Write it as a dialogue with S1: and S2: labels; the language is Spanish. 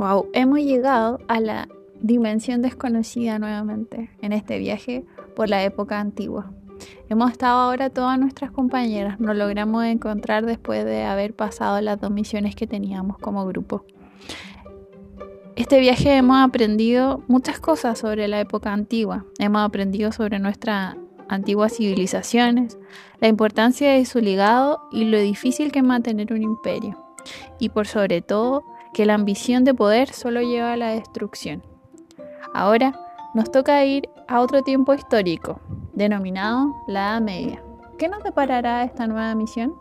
S1: Wow, hemos llegado a la dimensión desconocida nuevamente en este viaje por la época antigua. Hemos estado ahora todas nuestras compañeras, nos logramos encontrar después de haber pasado las dos misiones que teníamos como grupo. Este viaje hemos aprendido muchas cosas sobre la época antigua, hemos aprendido sobre nuestras antiguas civilizaciones, la importancia de su legado y lo difícil que es mantener un imperio, y por sobre todo que la ambición de poder solo lleva a la destrucción. Ahora nos toca ir a otro tiempo histórico, denominado la Edad Media. ¿Qué nos deparará esta nueva misión?